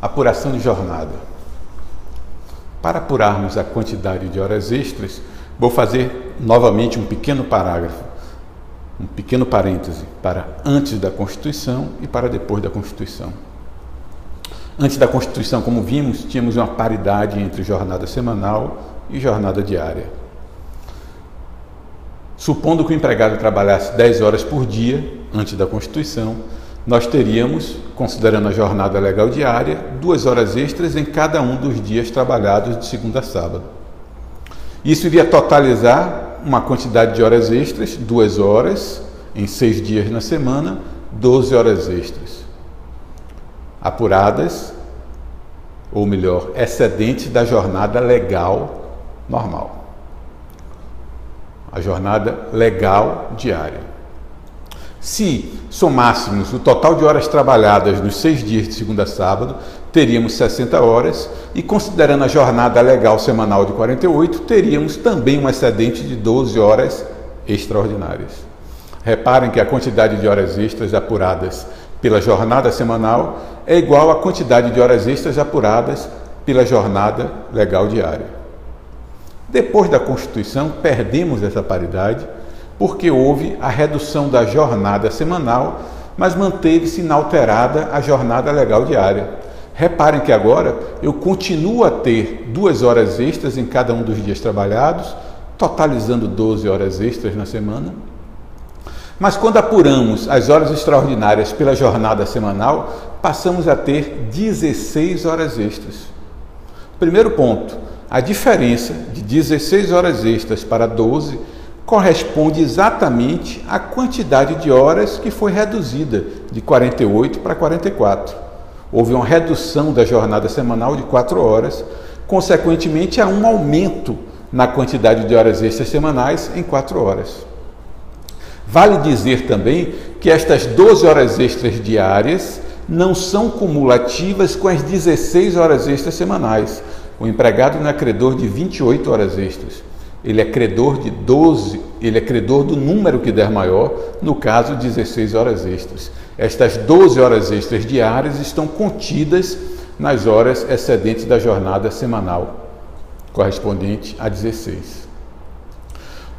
Apuração de jornada. Para apurarmos a quantidade de horas extras, vou fazer novamente um pequeno parágrafo, um pequeno parêntese para antes da Constituição e para depois da Constituição. Antes da Constituição, como vimos, tínhamos uma paridade entre jornada semanal e jornada diária. Supondo que o empregado trabalhasse 10 horas por dia, antes da Constituição, nós teríamos, considerando a jornada legal diária, duas horas extras em cada um dos dias trabalhados de segunda a sábado. Isso iria totalizar uma quantidade de horas extras, duas horas em seis dias na semana, 12 horas extras. Apuradas, ou melhor, excedentes da jornada legal normal. A jornada legal diária. Se somássemos o total de horas trabalhadas nos seis dias de segunda a sábado, teríamos 60 horas e, considerando a jornada legal semanal de 48, teríamos também um excedente de 12 horas extraordinárias. Reparem que a quantidade de horas extras apuradas pela jornada semanal é igual à quantidade de horas extras apuradas pela jornada legal diária. Depois da Constituição, perdemos essa paridade porque houve a redução da jornada semanal, mas manteve-se inalterada a jornada legal diária. Reparem que agora eu continuo a ter duas horas extras em cada um dos dias trabalhados, totalizando 12 horas extras na semana. Mas quando apuramos as horas extraordinárias pela jornada semanal, passamos a ter 16 horas extras. Primeiro ponto, a diferença de 16 horas extras para 12 corresponde exatamente à quantidade de horas que foi reduzida de 48 para 44. Houve uma redução da jornada semanal de 4 horas, consequentemente, há um aumento na quantidade de horas extras semanais em 4 horas. Vale dizer também que estas 12 horas extras diárias não são cumulativas com as 16 horas extras semanais. O empregado não é credor de 28 horas extras ele é credor de 12, ele é credor do número que der maior, no caso 16 horas extras. Estas 12 horas extras diárias estão contidas nas horas excedentes da jornada semanal, correspondente a 16.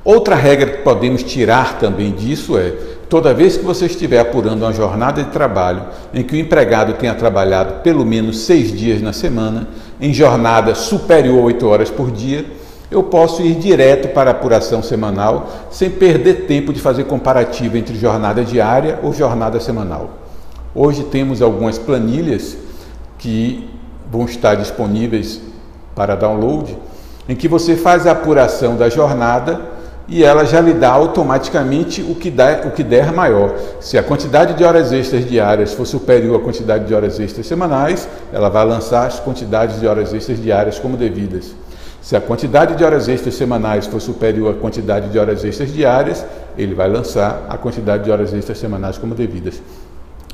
Outra regra que podemos tirar também disso é: toda vez que você estiver apurando uma jornada de trabalho em que o empregado tenha trabalhado pelo menos seis dias na semana, em jornada superior a 8 horas por dia, eu posso ir direto para a apuração semanal sem perder tempo de fazer comparativo entre jornada diária ou jornada semanal. Hoje temos algumas planilhas que vão estar disponíveis para download, em que você faz a apuração da jornada e ela já lhe dá automaticamente o que, dá, o que der maior. Se a quantidade de horas extras diárias for superior à quantidade de horas extras semanais, ela vai lançar as quantidades de horas extras diárias como devidas. Se a quantidade de horas extras semanais for superior à quantidade de horas extras diárias, ele vai lançar a quantidade de horas extras semanais como devidas.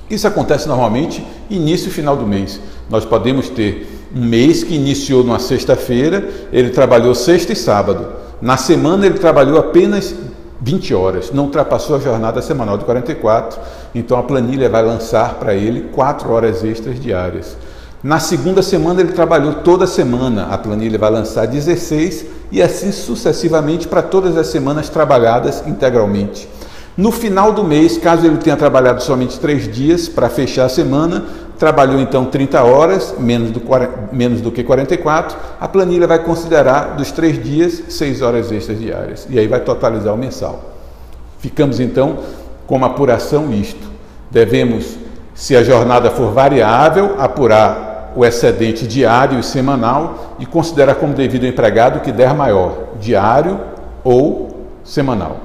Isso acontece normalmente início e final do mês. Nós podemos ter um mês que iniciou numa sexta-feira, ele trabalhou sexta e sábado. Na semana ele trabalhou apenas 20 horas, não ultrapassou a jornada semanal de 44, então a planilha vai lançar para ele 4 horas extras diárias. Na segunda semana ele trabalhou toda semana, a planilha vai lançar 16 e assim sucessivamente para todas as semanas trabalhadas integralmente. No final do mês, caso ele tenha trabalhado somente três dias para fechar a semana, trabalhou então 30 horas, menos do, menos do que 44, a planilha vai considerar dos três dias 6 horas extras diárias e aí vai totalizar o mensal. Ficamos então com uma apuração isto. Devemos, se a jornada for variável, apurar o excedente diário e semanal e considerar como devido ao empregado que der maior, diário ou semanal.